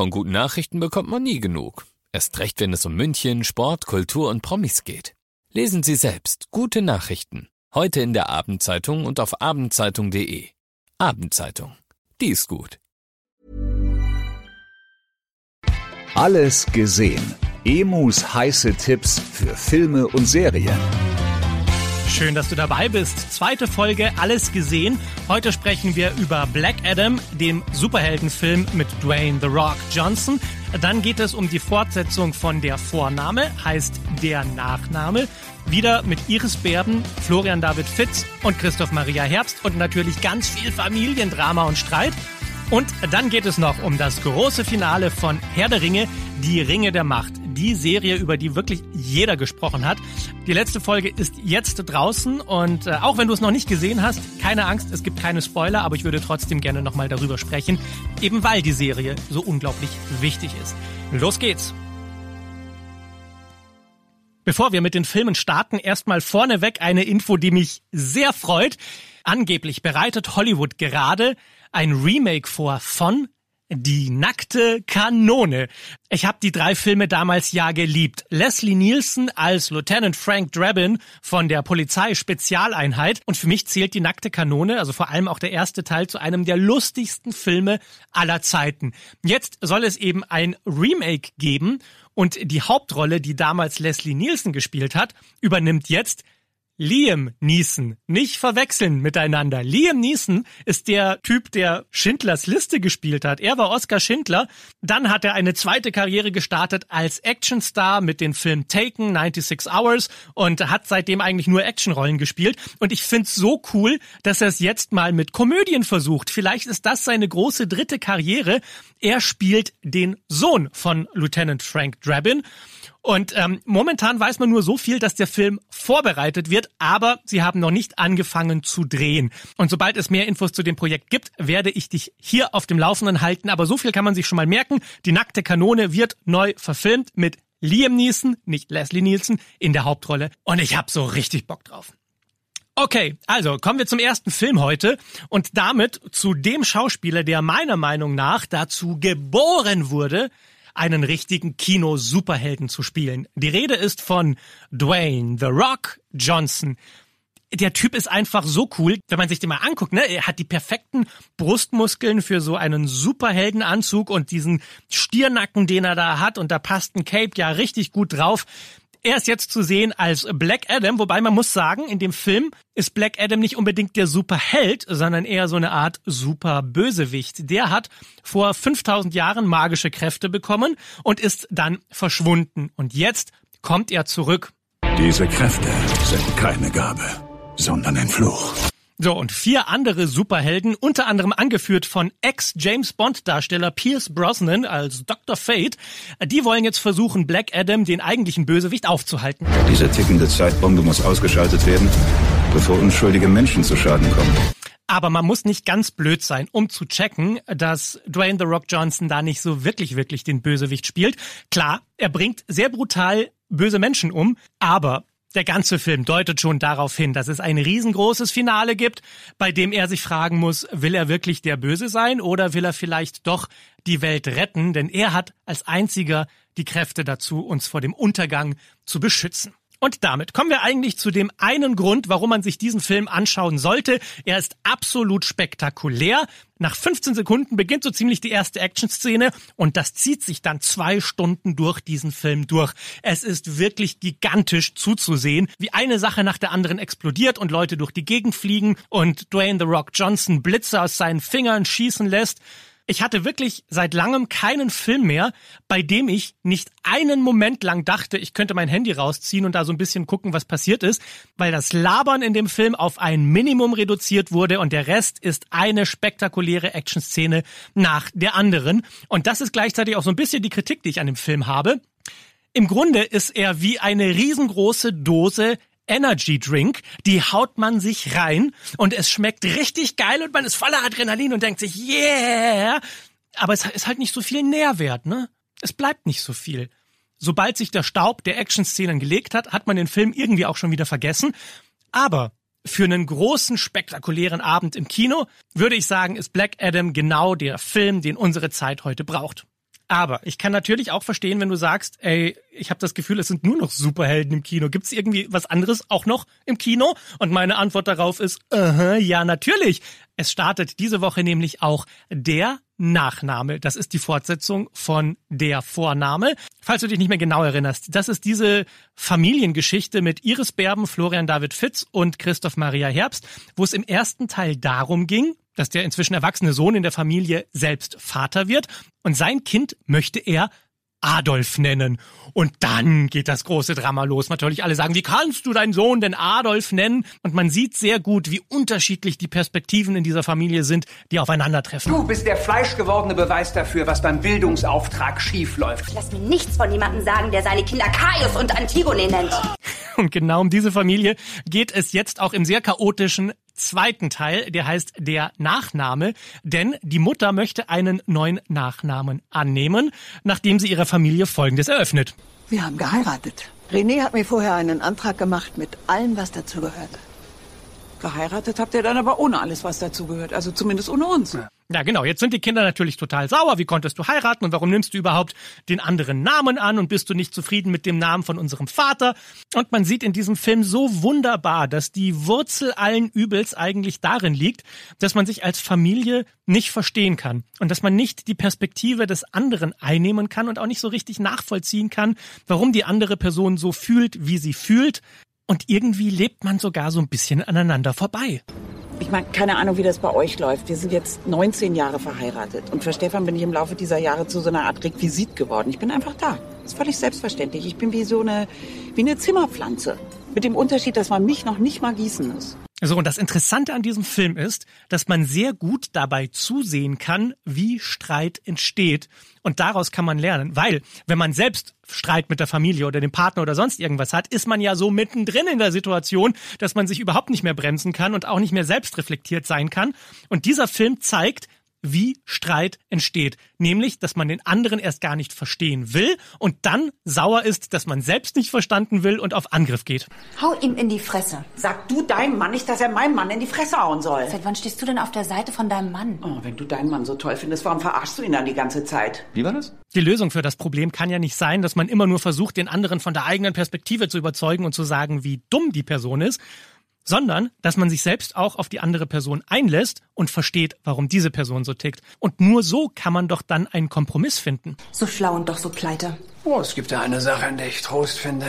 Von guten Nachrichten bekommt man nie genug. Erst recht, wenn es um München, Sport, Kultur und Promis geht. Lesen Sie selbst gute Nachrichten. Heute in der Abendzeitung und auf abendzeitung.de. Abendzeitung. Die ist gut. Alles gesehen. Emus heiße Tipps für Filme und Serien. Schön, dass du dabei bist. Zweite Folge Alles gesehen. Heute sprechen wir über Black Adam, dem Superheldenfilm mit Dwayne The Rock Johnson. Dann geht es um die Fortsetzung von Der Vorname, heißt Der Nachname. Wieder mit Iris Berben, Florian David Fitz und Christoph Maria Herbst und natürlich ganz viel Familiendrama und Streit. Und dann geht es noch um das große Finale von Herr der Ringe, die Ringe der Macht. Die Serie, über die wirklich jeder gesprochen hat. Die letzte Folge ist jetzt draußen und äh, auch wenn du es noch nicht gesehen hast, keine Angst, es gibt keine Spoiler, aber ich würde trotzdem gerne nochmal darüber sprechen, eben weil die Serie so unglaublich wichtig ist. Los geht's! Bevor wir mit den Filmen starten, erstmal vorneweg eine Info, die mich sehr freut. Angeblich bereitet Hollywood gerade ein Remake vor von die nackte Kanone. Ich habe die drei Filme damals ja geliebt. Leslie Nielsen als Lieutenant Frank Drabin von der Polizeispezialeinheit und für mich zählt die nackte Kanone, also vor allem auch der erste Teil, zu einem der lustigsten Filme aller Zeiten. Jetzt soll es eben ein Remake geben und die Hauptrolle, die damals Leslie Nielsen gespielt hat, übernimmt jetzt Liam Neeson. Nicht verwechseln miteinander. Liam Neeson ist der Typ, der Schindlers Liste gespielt hat. Er war Oscar Schindler. Dann hat er eine zweite Karriere gestartet als Actionstar mit dem Film Taken, 96 Hours und hat seitdem eigentlich nur Actionrollen gespielt. Und ich find's so cool, dass er es jetzt mal mit Komödien versucht. Vielleicht ist das seine große dritte Karriere. Er spielt den Sohn von Lieutenant Frank Drabin. Und ähm, momentan weiß man nur so viel, dass der Film vorbereitet wird, aber sie haben noch nicht angefangen zu drehen. Und sobald es mehr Infos zu dem Projekt gibt, werde ich dich hier auf dem Laufenden halten. Aber so viel kann man sich schon mal merken. Die nackte Kanone wird neu verfilmt mit Liam Neeson, nicht Leslie Nielsen, in der Hauptrolle. Und ich habe so richtig Bock drauf. Okay, also kommen wir zum ersten Film heute und damit zu dem Schauspieler, der meiner Meinung nach dazu geboren wurde, einen richtigen Kino-Superhelden zu spielen. Die Rede ist von Dwayne The Rock Johnson. Der Typ ist einfach so cool, wenn man sich den mal anguckt, ne? Er hat die perfekten Brustmuskeln für so einen Superheldenanzug und diesen Stiernacken, den er da hat und da passt ein Cape ja richtig gut drauf. Er ist jetzt zu sehen als Black Adam, wobei man muss sagen, in dem Film ist Black Adam nicht unbedingt der Superheld, sondern eher so eine Art Superbösewicht. Der hat vor 5000 Jahren magische Kräfte bekommen und ist dann verschwunden. Und jetzt kommt er zurück. Diese Kräfte sind keine Gabe, sondern ein Fluch. So, und vier andere Superhelden, unter anderem angeführt von Ex-James Bond-Darsteller Pierce Brosnan als Dr. Fate, die wollen jetzt versuchen, Black Adam, den eigentlichen Bösewicht, aufzuhalten. Diese tickende Zeitbombe muss ausgeschaltet werden, bevor unschuldige Menschen zu Schaden kommen. Aber man muss nicht ganz blöd sein, um zu checken, dass Dwayne The Rock Johnson da nicht so wirklich, wirklich den Bösewicht spielt. Klar, er bringt sehr brutal böse Menschen um, aber der ganze Film deutet schon darauf hin, dass es ein riesengroßes Finale gibt, bei dem er sich fragen muss, will er wirklich der Böse sein oder will er vielleicht doch die Welt retten, denn er hat als einziger die Kräfte dazu, uns vor dem Untergang zu beschützen. Und damit kommen wir eigentlich zu dem einen Grund, warum man sich diesen Film anschauen sollte. Er ist absolut spektakulär. Nach 15 Sekunden beginnt so ziemlich die erste Actionszene und das zieht sich dann zwei Stunden durch diesen Film durch. Es ist wirklich gigantisch zuzusehen, wie eine Sache nach der anderen explodiert und Leute durch die Gegend fliegen und Dwayne The Rock Johnson Blitze aus seinen Fingern schießen lässt. Ich hatte wirklich seit langem keinen Film mehr, bei dem ich nicht einen Moment lang dachte, ich könnte mein Handy rausziehen und da so ein bisschen gucken, was passiert ist, weil das Labern in dem Film auf ein Minimum reduziert wurde und der Rest ist eine spektakuläre Actionszene nach der anderen. Und das ist gleichzeitig auch so ein bisschen die Kritik, die ich an dem Film habe. Im Grunde ist er wie eine riesengroße Dose Energy Drink, die haut man sich rein und es schmeckt richtig geil und man ist voller Adrenalin und denkt sich, yeah! Aber es ist halt nicht so viel Nährwert, ne? Es bleibt nicht so viel. Sobald sich der Staub der Action-Szenen gelegt hat, hat man den Film irgendwie auch schon wieder vergessen. Aber für einen großen, spektakulären Abend im Kino würde ich sagen, ist Black Adam genau der Film, den unsere Zeit heute braucht. Aber ich kann natürlich auch verstehen, wenn du sagst, ey, ich habe das Gefühl, es sind nur noch Superhelden im Kino. Gibt's irgendwie was anderes auch noch im Kino? Und meine Antwort darauf ist, uh -huh, ja, natürlich. Es startet diese Woche nämlich auch der Nachname. Das ist die Fortsetzung von der Vorname. Falls du dich nicht mehr genau erinnerst, das ist diese Familiengeschichte mit Iris Berben, Florian David Fitz und Christoph Maria Herbst, wo es im ersten Teil darum ging, dass der inzwischen erwachsene Sohn in der Familie selbst Vater wird und sein Kind möchte er Adolf nennen. Und dann geht das große Drama los. Natürlich alle sagen, wie kannst du deinen Sohn denn Adolf nennen? Und man sieht sehr gut, wie unterschiedlich die Perspektiven in dieser Familie sind, die aufeinandertreffen. Du bist der fleischgewordene Beweis dafür, was beim Bildungsauftrag schiefläuft. Lass mir nichts von jemandem sagen, der seine Kinder Kaius und Antigone nennt. Und genau um diese Familie geht es jetzt auch im sehr chaotischen zweiten Teil, der heißt der Nachname, denn die Mutter möchte einen neuen Nachnamen annehmen, nachdem sie ihrer Familie Folgendes eröffnet. Wir haben geheiratet. René hat mir vorher einen Antrag gemacht mit allem, was dazugehört. Geheiratet habt ihr dann aber ohne alles, was dazugehört. Also zumindest ohne uns. Ja. Ja, genau. Jetzt sind die Kinder natürlich total sauer. Wie konntest du heiraten und warum nimmst du überhaupt den anderen Namen an und bist du nicht zufrieden mit dem Namen von unserem Vater? Und man sieht in diesem Film so wunderbar, dass die Wurzel allen Übels eigentlich darin liegt, dass man sich als Familie nicht verstehen kann und dass man nicht die Perspektive des anderen einnehmen kann und auch nicht so richtig nachvollziehen kann, warum die andere Person so fühlt, wie sie fühlt. Und irgendwie lebt man sogar so ein bisschen aneinander vorbei. Ich meine, keine Ahnung, wie das bei euch läuft. Wir sind jetzt 19 Jahre verheiratet. Und für Stefan bin ich im Laufe dieser Jahre zu so einer Art Requisit geworden. Ich bin einfach da. Das ist völlig selbstverständlich. Ich bin wie so eine, wie eine Zimmerpflanze. Mit dem Unterschied, dass man mich noch nicht mal gießen muss. So, und das Interessante an diesem Film ist, dass man sehr gut dabei zusehen kann, wie Streit entsteht. Und daraus kann man lernen. Weil, wenn man selbst Streit mit der Familie oder dem Partner oder sonst irgendwas hat, ist man ja so mittendrin in der Situation, dass man sich überhaupt nicht mehr bremsen kann und auch nicht mehr selbst reflektiert sein kann. Und dieser Film zeigt, wie Streit entsteht. Nämlich, dass man den anderen erst gar nicht verstehen will und dann sauer ist, dass man selbst nicht verstanden will und auf Angriff geht. Hau ihm in die Fresse. Sag du deinem Mann nicht, dass er meinem Mann in die Fresse hauen soll. Seit wann stehst du denn auf der Seite von deinem Mann? Oh, wenn du deinen Mann so toll findest, warum verarschst du ihn dann die ganze Zeit? Wie war das? Die Lösung für das Problem kann ja nicht sein, dass man immer nur versucht, den anderen von der eigenen Perspektive zu überzeugen und zu sagen, wie dumm die Person ist, sondern dass man sich selbst auch auf die andere Person einlässt und versteht, warum diese Person so tickt. Und nur so kann man doch dann einen Kompromiss finden. So schlau und doch so pleite. Oh, es gibt da eine Sache, in der ich Trost finde.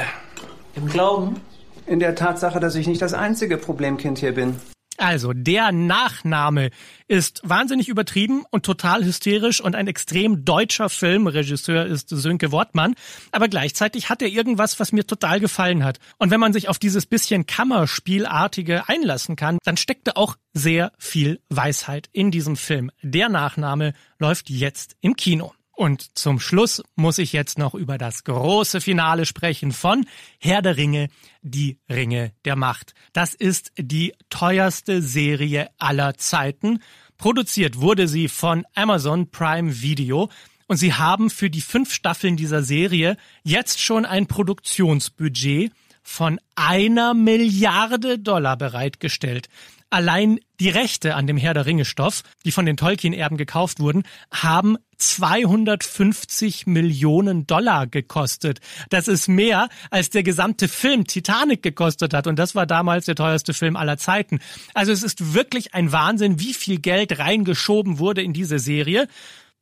Im Glauben? In der Tatsache, dass ich nicht das einzige Problemkind hier bin. Also, der Nachname ist wahnsinnig übertrieben und total hysterisch und ein extrem deutscher Film. Regisseur ist Sönke Wortmann. Aber gleichzeitig hat er irgendwas, was mir total gefallen hat. Und wenn man sich auf dieses bisschen Kammerspielartige einlassen kann, dann steckt da auch sehr viel Weisheit in diesem Film. Der Nachname läuft jetzt im Kino. Und zum Schluss muss ich jetzt noch über das große Finale sprechen von Herr der Ringe, die Ringe der Macht. Das ist die teuerste Serie aller Zeiten. Produziert wurde sie von Amazon Prime Video. Und sie haben für die fünf Staffeln dieser Serie jetzt schon ein Produktionsbudget von einer Milliarde Dollar bereitgestellt. Allein die Rechte an dem Herr der Ringe Stoff, die von den Tolkien-Erben gekauft wurden, haben 250 Millionen Dollar gekostet. Das ist mehr, als der gesamte Film Titanic gekostet hat. Und das war damals der teuerste Film aller Zeiten. Also es ist wirklich ein Wahnsinn, wie viel Geld reingeschoben wurde in diese Serie.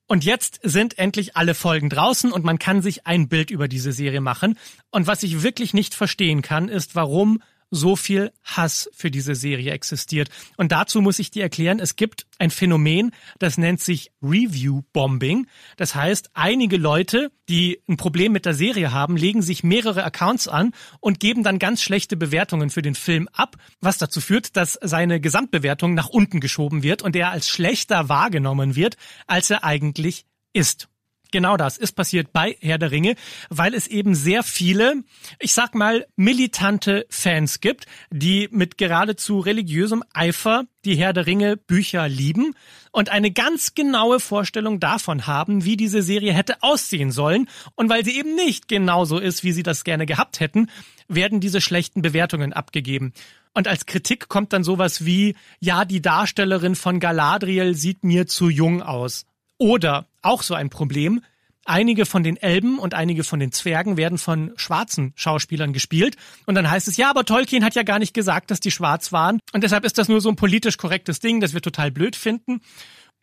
Und jetzt sind endlich alle Folgen draußen und man kann sich ein Bild über diese Serie machen. Und was ich wirklich nicht verstehen kann, ist, warum so viel Hass für diese Serie existiert. Und dazu muss ich dir erklären, es gibt ein Phänomen, das nennt sich Review Bombing. Das heißt, einige Leute, die ein Problem mit der Serie haben, legen sich mehrere Accounts an und geben dann ganz schlechte Bewertungen für den Film ab, was dazu führt, dass seine Gesamtbewertung nach unten geschoben wird und er als schlechter wahrgenommen wird, als er eigentlich ist. Genau das ist passiert bei Herr der Ringe, weil es eben sehr viele, ich sag mal, militante Fans gibt, die mit geradezu religiösem Eifer die Herr der Ringe Bücher lieben und eine ganz genaue Vorstellung davon haben, wie diese Serie hätte aussehen sollen. Und weil sie eben nicht genauso ist, wie sie das gerne gehabt hätten, werden diese schlechten Bewertungen abgegeben. Und als Kritik kommt dann sowas wie, ja, die Darstellerin von Galadriel sieht mir zu jung aus. Oder auch so ein Problem. einige von den Elben und einige von den Zwergen werden von schwarzen Schauspielern gespielt. Und dann heißt es, ja, aber Tolkien hat ja gar nicht gesagt, dass die schwarz waren. Und deshalb ist das nur so ein politisch korrektes Ding, das wir total blöd finden.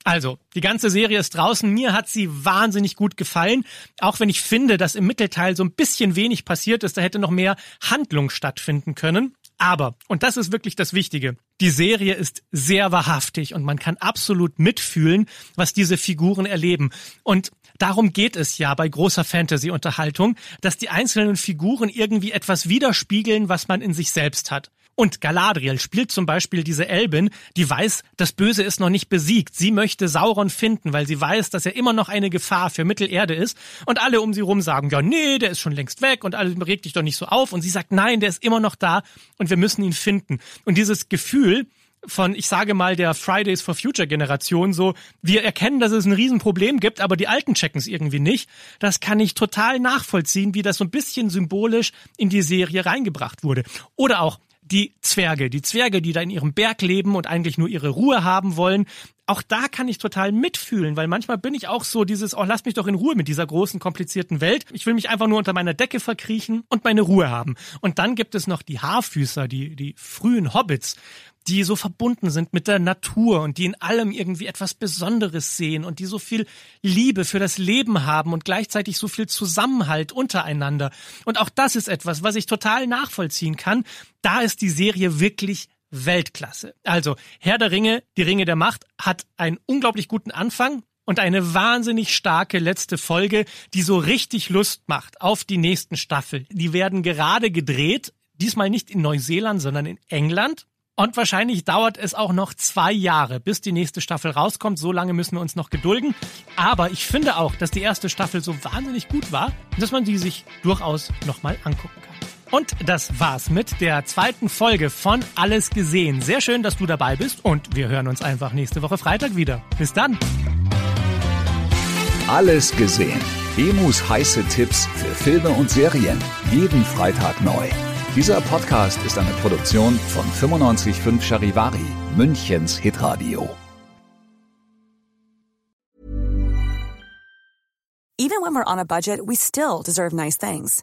Also, die ganze Serie ist draußen. Mir hat sie wahnsinnig gut gefallen. Auch wenn ich finde, dass im Mittelteil so ein bisschen wenig passiert ist, da hätte noch mehr Handlung stattfinden können. Aber, und das ist wirklich das Wichtige, die Serie ist sehr wahrhaftig und man kann absolut mitfühlen, was diese Figuren erleben. Und darum geht es ja bei großer Fantasy-Unterhaltung, dass die einzelnen Figuren irgendwie etwas widerspiegeln, was man in sich selbst hat. Und Galadriel spielt zum Beispiel diese Elbin, die weiß, das Böse ist noch nicht besiegt. Sie möchte Sauron finden, weil sie weiß, dass er immer noch eine Gefahr für Mittelerde ist. Und alle um sie rum sagen, ja, nee, der ist schon längst weg und alle reg dich doch nicht so auf. Und sie sagt, nein, der ist immer noch da und wir müssen ihn finden. Und dieses Gefühl, von, ich sage mal, der Fridays for Future Generation so, wir erkennen, dass es ein Riesenproblem gibt, aber die Alten checken es irgendwie nicht. Das kann ich total nachvollziehen, wie das so ein bisschen symbolisch in die Serie reingebracht wurde. Oder auch die Zwerge, die Zwerge, die da in ihrem Berg leben und eigentlich nur ihre Ruhe haben wollen. Auch da kann ich total mitfühlen, weil manchmal bin ich auch so dieses, oh, lass mich doch in Ruhe mit dieser großen, komplizierten Welt. Ich will mich einfach nur unter meiner Decke verkriechen und meine Ruhe haben. Und dann gibt es noch die Haarfüßer, die, die frühen Hobbits, die so verbunden sind mit der Natur und die in allem irgendwie etwas Besonderes sehen und die so viel Liebe für das Leben haben und gleichzeitig so viel Zusammenhalt untereinander. Und auch das ist etwas, was ich total nachvollziehen kann. Da ist die Serie wirklich Weltklasse. Also, Herr der Ringe, die Ringe der Macht, hat einen unglaublich guten Anfang und eine wahnsinnig starke letzte Folge, die so richtig Lust macht auf die nächsten Staffel. Die werden gerade gedreht, diesmal nicht in Neuseeland, sondern in England. Und wahrscheinlich dauert es auch noch zwei Jahre, bis die nächste Staffel rauskommt. So lange müssen wir uns noch gedulden. Aber ich finde auch, dass die erste Staffel so wahnsinnig gut war, dass man die sich durchaus nochmal angucken kann. Und das war's mit der zweiten Folge von Alles gesehen. Sehr schön, dass du dabei bist und wir hören uns einfach nächste Woche Freitag wieder. Bis dann. Alles gesehen. Emus heiße Tipps für Filme und Serien. Jeden Freitag neu. Dieser Podcast ist eine Produktion von 955 Charivari, Münchens Hitradio. Even when we're on a budget, we still deserve nice things.